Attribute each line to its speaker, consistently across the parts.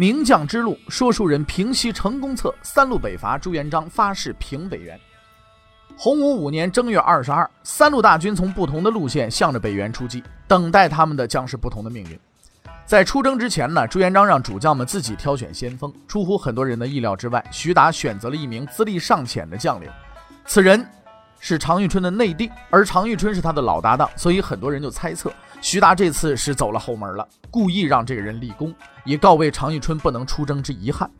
Speaker 1: 名将之路，说书人平西成功策，三路北伐，朱元璋发誓平北元。洪武五年正月二十二，三路大军从不同的路线向着北元出击，等待他们的将是不同的命运。在出征之前呢，朱元璋让主将们自己挑选先锋。出乎很多人的意料之外，徐达选择了一名资历尚浅的将领，此人是常遇春的内弟，而常遇春是他的老搭档，所以很多人就猜测徐达这次是走了后门了，故意让这个人立功，以告慰常遇春不能出征之遗憾。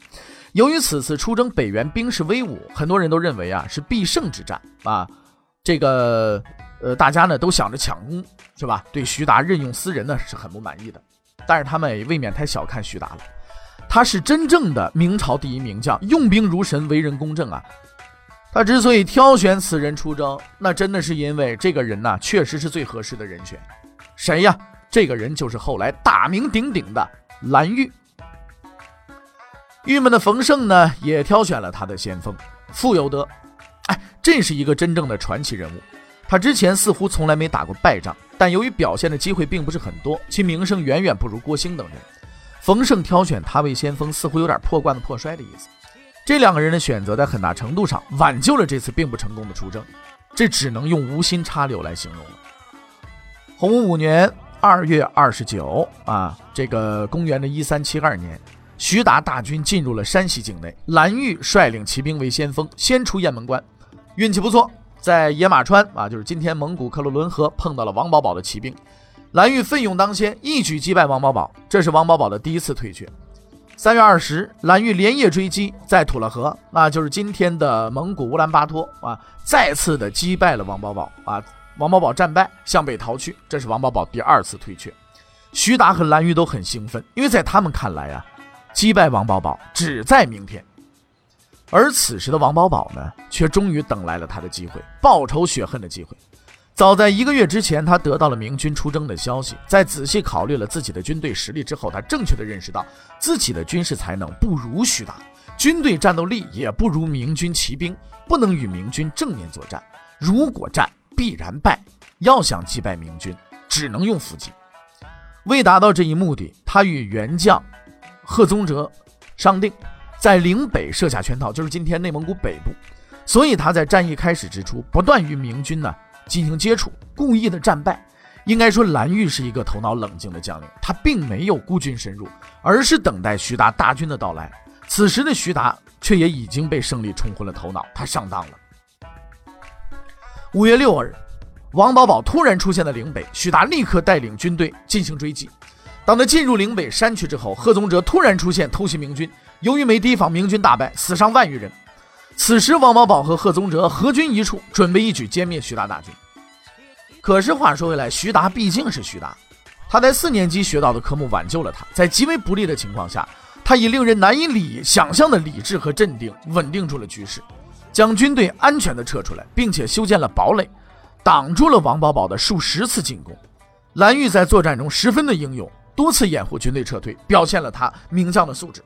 Speaker 1: 由于此次出征北元兵势威武，很多人都认为啊是必胜之战啊，这个呃大家呢都想着抢功是吧？对徐达任用私人呢是很不满意的，但是他们也未免太小看徐达了，他是真正的明朝第一名将，用兵如神，为人公正啊。他之所以挑选此人出征，那真的是因为这个人呢确实是最合适的人选。谁呀？这个人就是后来大名鼎鼎的蓝玉。郁闷的冯胜呢，也挑选了他的先锋傅有德。哎，这是一个真正的传奇人物。他之前似乎从来没打过败仗，但由于表现的机会并不是很多，其名声远远不如郭兴等人。冯胜挑选他为先锋，似乎有点破罐子破摔的意思。这两个人的选择，在很大程度上挽救了这次并不成功的出征。这只能用无心插柳来形容了。洪武五年二月二十九啊，这个公元的一三七二年。徐达大军进入了山西境内，蓝玉率领骑兵为先锋，先出雁门关。运气不错，在野马川啊，就是今天蒙古克鲁伦河，碰到了王保保的骑兵。蓝玉奋勇当先，一举击败王保保，这是王保保的第一次退却。三月二十，蓝玉连夜追击，在土勒河，那就是今天的蒙古乌兰巴托啊，再次的击败了王保保啊。王保保战败，向北逃去，这是王保保第二次退却。徐达和蓝玉都很兴奋，因为在他们看来啊。击败王保保只在明天，而此时的王保保呢，却终于等来了他的机会，报仇雪恨的机会。早在一个月之前，他得到了明军出征的消息，在仔细考虑了自己的军队实力之后，他正确的认识到自己的军事才能不如徐达，军队战斗力也不如明军骑兵，不能与明军正面作战。如果战，必然败。要想击败明军，只能用伏击。为达到这一目的，他与元将。贺宗哲商定在岭北设下圈套，就是今天内蒙古北部。所以他在战役开始之初，不断与明军呢进行接触，故意的战败。应该说，蓝玉是一个头脑冷静的将领，他并没有孤军深入，而是等待徐达大军的到来。此时的徐达却也已经被胜利冲昏了头脑，他上当了。五月六日，王保保突然出现在岭北，徐达立刻带领军队进行追击。当他进入岭北山区之后，贺宗哲突然出现偷袭明军，由于没提防，明军大败，死伤万余人。此时，王保保和贺宗哲合军一处，准备一举歼灭徐达大军。可是话说回来，徐达毕竟是徐达，他在四年级学到的科目挽救了他。在极为不利的情况下，他以令人难以理想象的理智和镇定，稳定住了局势，将军队安全地撤出来，并且修建了堡垒，挡住了王保保的数十次进攻。蓝玉在作战中十分的英勇。多次掩护军队撤退，表现了他名将的素质。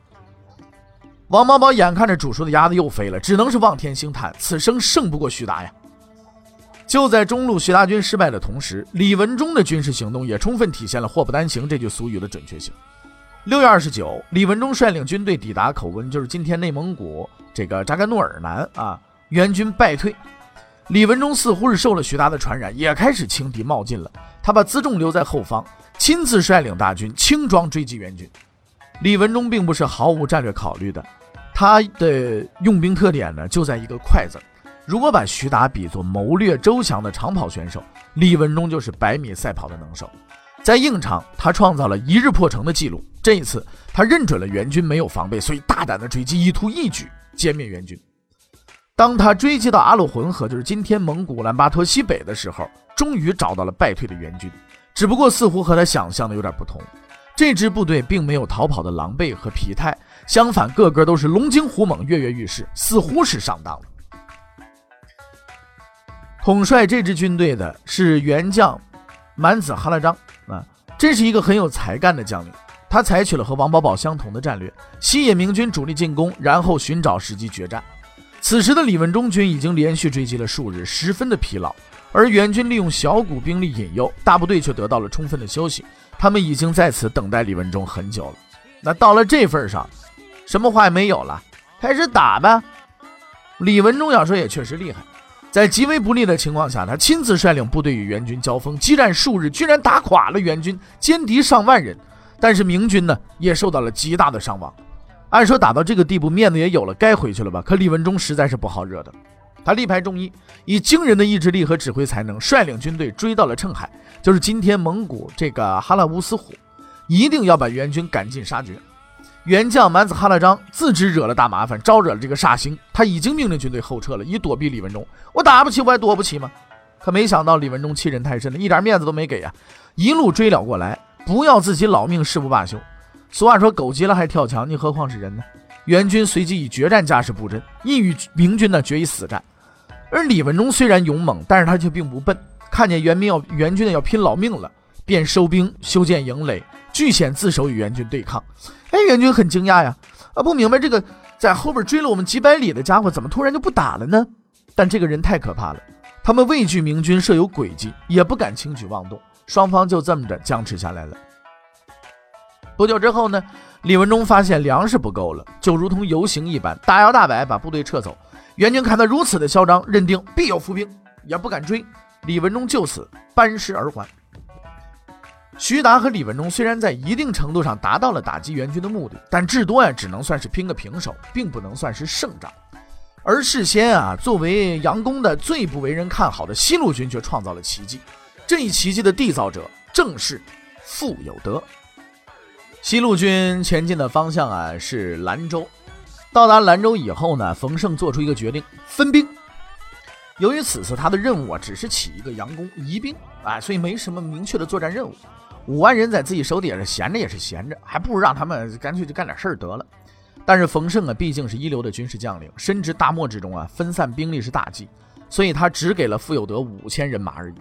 Speaker 1: 王保保眼看着煮熟的鸭子又飞了，只能是望天兴叹：此生胜不过徐达呀！就在中路徐达军失败的同时，李文忠的军事行动也充分体现了“祸不单行”这句俗语的准确性。六月二十九，李文忠率领军队抵达口温，就是今天内蒙古这个扎干诺尔南啊，援军败退。李文忠似乎是受了徐达的传染，也开始轻敌冒进了。他把辎重留在后方。亲自率领大军轻装追击援军，李文忠并不是毫无战略考虑的，他的用兵特点呢就在一个快字。如果把徐达比作谋略周详的长跑选手，李文忠就是百米赛跑的能手。在硬场，他创造了一日破城的记录。这一次，他认准了援军没有防备，所以大胆的追击，意图一举歼灭援军。当他追击到阿鲁浑河，就是今天蒙古兰巴托西北的时候，终于找到了败退的援军。只不过似乎和他想象的有点不同，这支部队并没有逃跑的狼狈和疲态，相反，个个都是龙精虎猛，跃跃欲试，似乎是上当了。统帅这支军队的是元将满子哈拉章啊，这是一个很有才干的将领。他采取了和王保保相同的战略，吸引明军主力进攻，然后寻找时机决战。此时的李文忠军已经连续追击了数日，十分的疲劳，而援军利用小股兵力引诱，大部队却得到了充分的休息。他们已经在此等待李文忠很久了。那到了这份上，什么话也没有了，开始打吧。李文忠要说也确实厉害。在极为不利的情况下，他亲自率领部队与援军交锋，激战数日，居然打垮了援军，歼敌上万人。但是明军呢，也受到了极大的伤亡。按说打到这个地步，面子也有了，该回去了吧？可李文忠实在是不好惹的，他力排众议，以惊人的意志力和指挥才能，率领军队追到了澄海，就是今天蒙古这个哈拉乌斯虎，一定要把援军赶尽杀绝。元将满子哈拉章自知惹了大麻烦，招惹了这个煞星，他已经命令军队后撤了，以躲避李文忠。我打不起，我还躲不起吗？可没想到李文忠欺人太甚了，一点面子都没给呀，一路追了过来，不要自己老命誓不罢休。俗话说，狗急了还跳墙，你何况是人呢？援军随即以决战架势布阵，意与明军呢决一死战。而李文忠虽然勇猛，但是他却并不笨，看见援兵要援军呢要拼老命了，便收兵修建营垒，据险自守与援军对抗。哎，援军很惊讶呀，啊，不明白这个在后边追了我们几百里的家伙，怎么突然就不打了呢？但这个人太可怕了，他们畏惧明军设有诡计，也不敢轻举妄动，双方就这么着僵持下来了。不久之后呢，李文忠发现粮食不够了，就如同游行一般，大摇大摆把部队撤走。援军看他如此的嚣张，认定必有伏兵，也不敢追。李文忠就此班师而还。徐达和李文忠虽然在一定程度上达到了打击援军的目的，但至多呀只能算是拼个平手，并不能算是胜仗。而事先啊，作为杨公的最不为人看好的西路军却创造了奇迹。这一奇迹的缔造者正是傅有德。西路军前进的方向啊是兰州。到达兰州以后呢，冯胜做出一个决定，分兵。由于此次他的任务啊只是起一个佯攻疑兵啊，所以没什么明确的作战任务。五万人在自己手底下闲着也是闲着，还不如让他们干脆就干点事儿得了。但是冯胜啊，毕竟是一流的军事将领，深知大漠之中啊分散兵力是大忌，所以他只给了傅有德五千人马而已。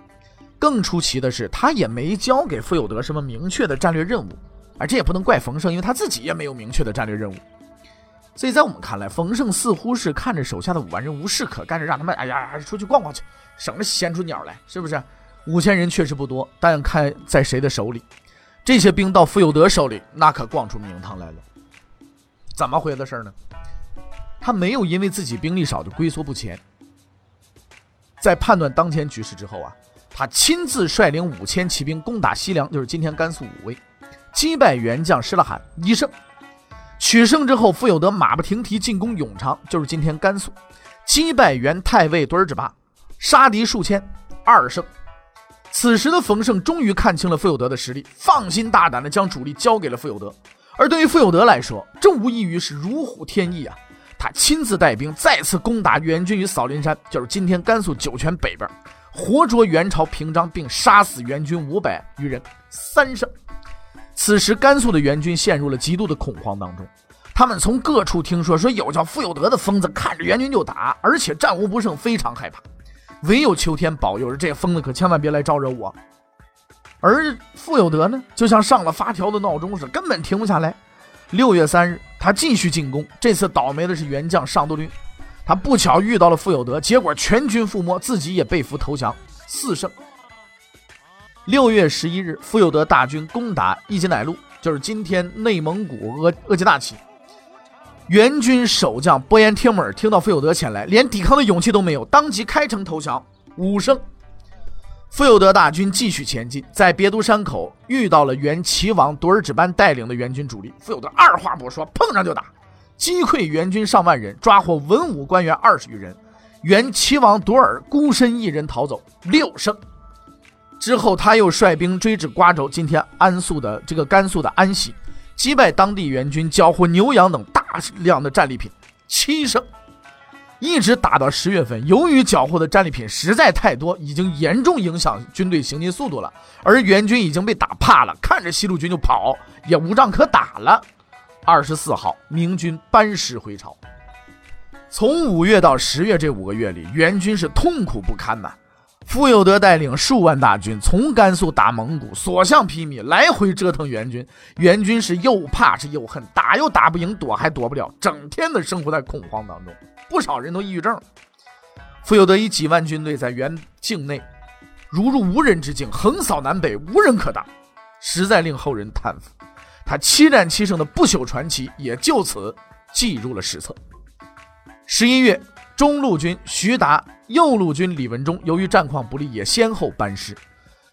Speaker 1: 更出奇的是，他也没交给傅有德什么明确的战略任务，而这也不能怪冯胜，因为他自己也没有明确的战略任务。所以在我们看来，冯胜似乎是看着手下的五万人无事可干着，让他们哎呀出去逛逛去，省着闲出鸟来，是不是？五千人确实不多，但看在谁的手里，这些兵到傅有德手里，那可逛出名堂来了。怎么回的事儿呢？他没有因为自己兵力少就龟缩不前，在判断当前局势之后啊，他亲自率领五千骑兵攻打西凉，就是今天甘肃武威，击败元将施了罕一胜。取胜之后，傅有德马不停蹄进攻永昌，就是今天甘肃，击败元太尉墩儿之霸，杀敌数千，二胜。此时的冯胜终于看清了傅有德的实力，放心大胆地将主力交给了傅有德。而对于傅有德来说，这无异于是如虎添翼啊！他亲自带兵再次攻打元军于扫林山，就是今天甘肃酒泉北边，活捉元朝平章，并杀死元军五百余人，三胜。此时甘肃的援军陷入了极度的恐慌当中，他们从各处听说说有叫傅有德的疯子，看着援军就打，而且战无不胜，非常害怕。唯有秋天保佑着这疯子，可千万别来招惹我。而傅有德呢，就像上了发条的闹钟似的，根本停不下来。六月三日，他继续进攻。这次倒霉的是元将上都律，他不巧遇到了傅有德，结果全军覆没，自己也被俘投降，四胜。六月十一日，傅有德大军攻打伊吉乃路，就是今天内蒙古额额济纳旗。援军守将波延帖木儿听到傅有德前来，连抵抗的勇气都没有，当即开城投降，五胜。傅有德大军继续前进，在别都山口遇到了原齐王多尔只班带领的援军主力。傅有德二话不说，碰上就打，击溃援军上万人，抓获文武官员二十余人。原齐王多尔孤身一人逃走，六胜。之后，他又率兵追至瓜州（今天安肃的这个甘肃的安西）。击败当地援军，缴获牛羊等大量的战利品，七胜，一直打到十月份。由于缴获的战利品实在太多，已经严重影响军队行进速度了。而援军已经被打怕了，看着西路军就跑，也无仗可打了。二十四号，明军班师回朝。从五月到十月这五个月里，元军是痛苦不堪呐。傅有德带领数万大军从甘肃打蒙古，所向披靡，来回折腾元军。元军是又怕是又恨，打又打不赢，躲还躲不了，整天的生活在恐慌当中。不少人都抑郁症。傅有德以几万军队在元境内如入无人之境，横扫南北，无人可挡，实在令后人叹服。他七战七胜的不朽传奇也就此记入了史册。十一月，中路军徐达、右路军李文忠由于战况不利，也先后班师。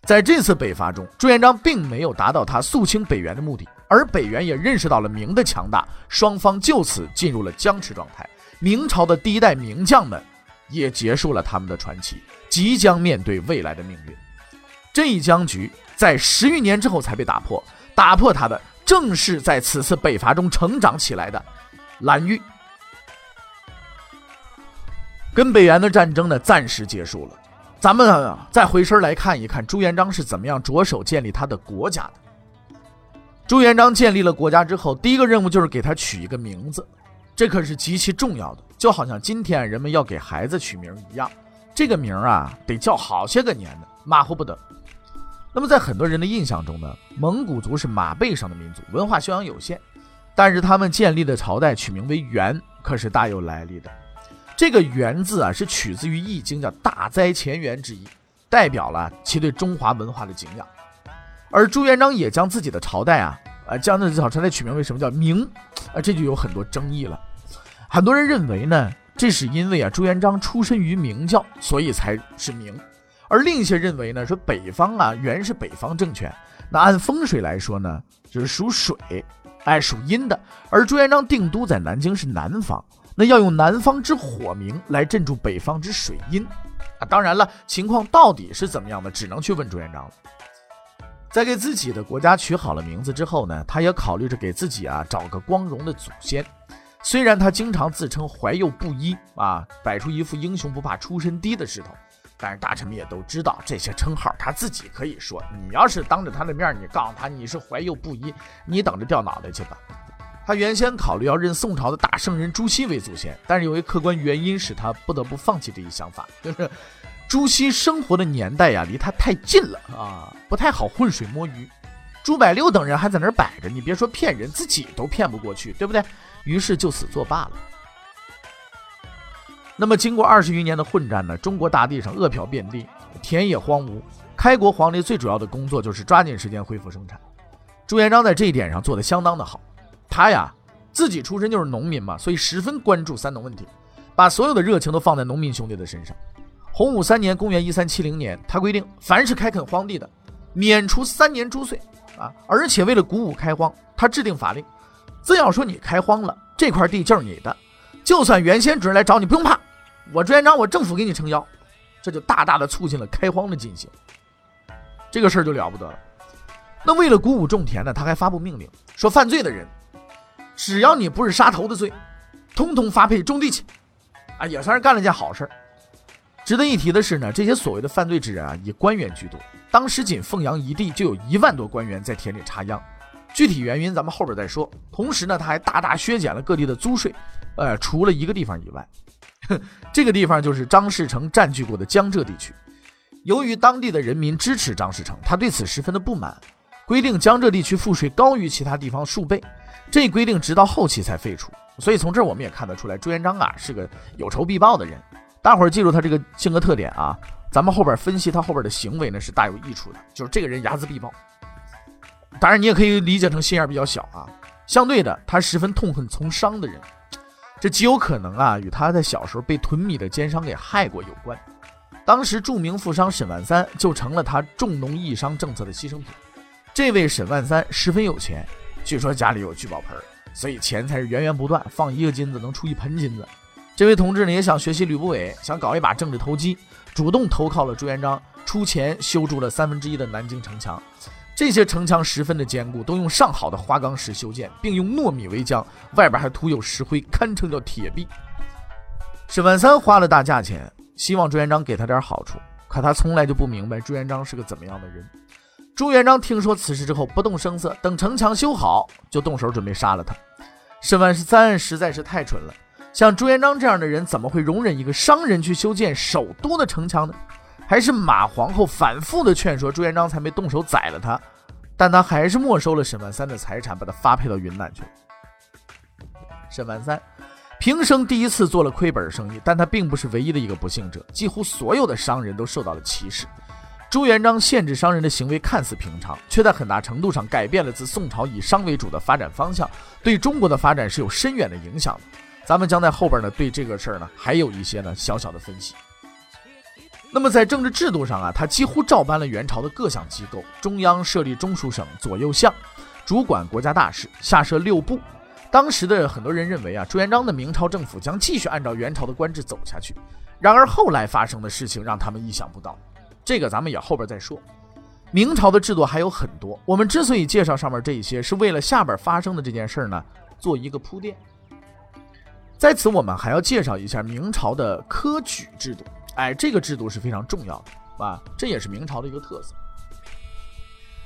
Speaker 1: 在这次北伐中，朱元璋并没有达到他肃清北元的目的，而北元也认识到了明的强大，双方就此进入了僵持状态。明朝的第一代名将们也结束了他们的传奇，即将面对未来的命运。这一僵局在十余年之后才被打破，打破它的。正是在此次北伐中成长起来的蓝玉，跟北元的战争呢暂时结束了。咱们再回身来看一看朱元璋是怎么样着手建立他的国家的。朱元璋建立了国家之后，第一个任务就是给他取一个名字，这可是极其重要的。就好像今天人们要给孩子取名一样，这个名啊得叫好些个年的，马虎不得。那么，在很多人的印象中呢，蒙古族是马背上的民族，文化修养有限。但是他们建立的朝代取名为元，可是大有来历的。这个元字啊，是取自于《易经》叫“大灾前元”之意，代表了其对中华文化的敬仰。而朱元璋也将自己的朝代啊，呃，将这朝代取名为什么叫明？啊，这就有很多争议了。很多人认为呢，这是因为啊，朱元璋出身于明教，所以才是明。而另一些认为呢，说北方啊原是北方政权，那按风水来说呢，就是属水，哎，属阴的。而朱元璋定都在南京是南方，那要用南方之火明来镇住北方之水阴啊。当然了，情况到底是怎么样的，只能去问朱元璋了。在给自己的国家取好了名字之后呢，他也考虑着给自己啊找个光荣的祖先。虽然他经常自称怀幼不一啊，摆出一副英雄不怕出身低的势头。但是大臣们也都知道这些称号，他自己可以说。你要是当着他的面，你告诉他你是怀幼不一，你等着掉脑袋去吧。他原先考虑要认宋朝的大圣人朱熹为祖先，但是由于客观原因，使他不得不放弃这一想法。就是朱熹生活的年代呀，离他太近了啊，不太好浑水摸鱼。朱百六等人还在那儿摆着，你别说骗人，自己都骗不过去，对不对？于是就此作罢了。那么，经过二十余年的混战呢，中国大地上饿殍遍地，田野荒芜。开国皇帝最主要的工作就是抓紧时间恢复生产。朱元璋在这一点上做得相当的好。他呀，自己出身就是农民嘛，所以十分关注三农问题，把所有的热情都放在农民兄弟的身上。洪武三年（公元一三七零年），他规定，凡是开垦荒地的，免除三年租税啊！而且为了鼓舞开荒，他制定法令，只要说你开荒了，这块地就是你的，就算原先主人来找你，不用怕。我朱元璋，我政府给你撑腰，这就大大的促进了开荒的进行。这个事儿就了不得了。那为了鼓舞种田呢，他还发布命令，说犯罪的人，只要你不是杀头的罪，通通发配种地去。啊，也算是干了件好事儿。值得一提的是呢，这些所谓的犯罪之人啊，以官员居多。当时仅凤阳一地就有一万多官员在田里插秧。具体原因咱们后边再说。同时呢，他还大大削减了各地的租税，呃，除了一个地方以外。这个地方就是张士诚占据过的江浙地区。由于当地的人民支持张士诚，他对此十分的不满，规定江浙地区赋税高于其他地方数倍。这一规定直到后期才废除。所以从这儿我们也看得出来，朱元璋啊是个有仇必报的人。大伙儿记住他这个性格特点啊，咱们后边分析他后边的行为呢是大有益处的。就是这个人睚眦必报。当然你也可以理解成心眼比较小啊。相对的，他十分痛恨从商的人。这极有可能啊，与他在小时候被囤米的奸商给害过有关。当时著名富商沈万三就成了他重农抑商政策的牺牲品。这位沈万三十分有钱，据说家里有聚宝盆，所以钱财是源源不断，放一个金子能出一盆金子。这位同志呢也想学习吕不韦，想搞一把政治投机，主动投靠了朱元璋，出钱修筑了三分之一的南京城墙。这些城墙十分的坚固，都用上好的花岗石修建，并用糯米为浆，外边还涂有石灰，堪称叫铁壁。沈万三花了大价钱，希望朱元璋给他点好处，可他从来就不明白朱元璋是个怎么样的人。朱元璋听说此事之后，不动声色，等城墙修好，就动手准备杀了他。沈万三实在是太蠢了，像朱元璋这样的人，怎么会容忍一个商人去修建首都的城墙呢？还是马皇后反复的劝说，朱元璋才没动手宰了他。但他还是没收了沈万三的财产，把他发配到云南去了。沈万三平生第一次做了亏本生意，但他并不是唯一的一个不幸者，几乎所有的商人都受到了歧视。朱元璋限制商人的行为看似平常，却在很大程度上改变了自宋朝以商为主的发展方向，对中国的发展是有深远的影响的。咱们将在后边呢对这个事儿呢还有一些呢小小的分析。那么在政治制度上啊，他几乎照搬了元朝的各项机构，中央设立中书省、左右相，主管国家大事，下设六部。当时的很多人认为啊，朱元璋的明朝政府将继续按照元朝的官制走下去。然而后来发生的事情让他们意想不到，这个咱们也后边再说。明朝的制度还有很多，我们之所以介绍上面这一些，是为了下边发生的这件事呢做一个铺垫。在此，我们还要介绍一下明朝的科举制度。哎，这个制度是非常重要的啊，这也是明朝的一个特色。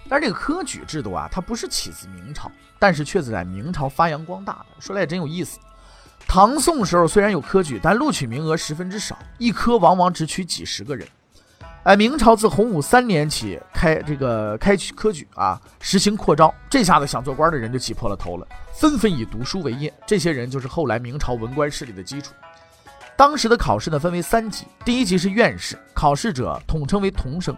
Speaker 1: 但是这个科举制度啊，它不是起自明朝，但是却是在明朝发扬光大的。说来也真有意思。唐宋时候虽然有科举，但录取名额十分之少，一科往往只取几十个人。哎，明朝自洪武三年起开这个开取科举啊，实行扩招，这下子想做官的人就挤破了头了，纷纷以读书为业。这些人就是后来明朝文官势力的基础。当时的考试呢，分为三级。第一级是院试，考试者统称为童生。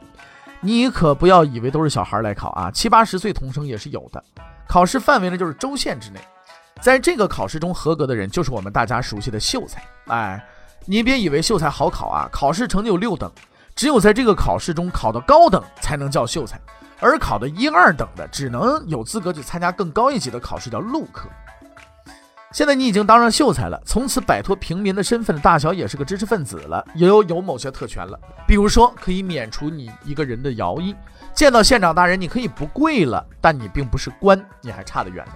Speaker 1: 你可不要以为都是小孩来考啊，七八十岁童生也是有的。考试范围呢，就是州县之内。在这个考试中合格的人，就是我们大家熟悉的秀才。哎，你别以为秀才好考啊，考试成绩有六等，只有在这个考试中考的高等才能叫秀才，而考的一二等的，只能有资格去参加更高一级的考试，叫陆科。现在你已经当上秀才了，从此摆脱平民的身份，大小也是个知识分子了，也有有某些特权了。比如说，可以免除你一个人的徭役，见到县长大人，你可以不跪了，但你并不是官，你还差得远呢。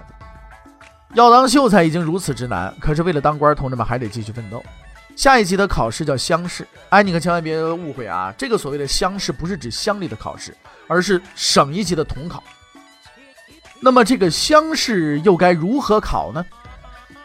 Speaker 1: 要当秀才已经如此之难，可是为了当官，同志们还得继续奋斗。下一级的考试叫乡试，哎，你可千万别误会啊，这个所谓的乡试不是指乡里的考试，而是省一级的统考。那么这个乡试又该如何考呢？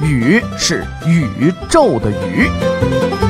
Speaker 1: 宇是宇宙的宇。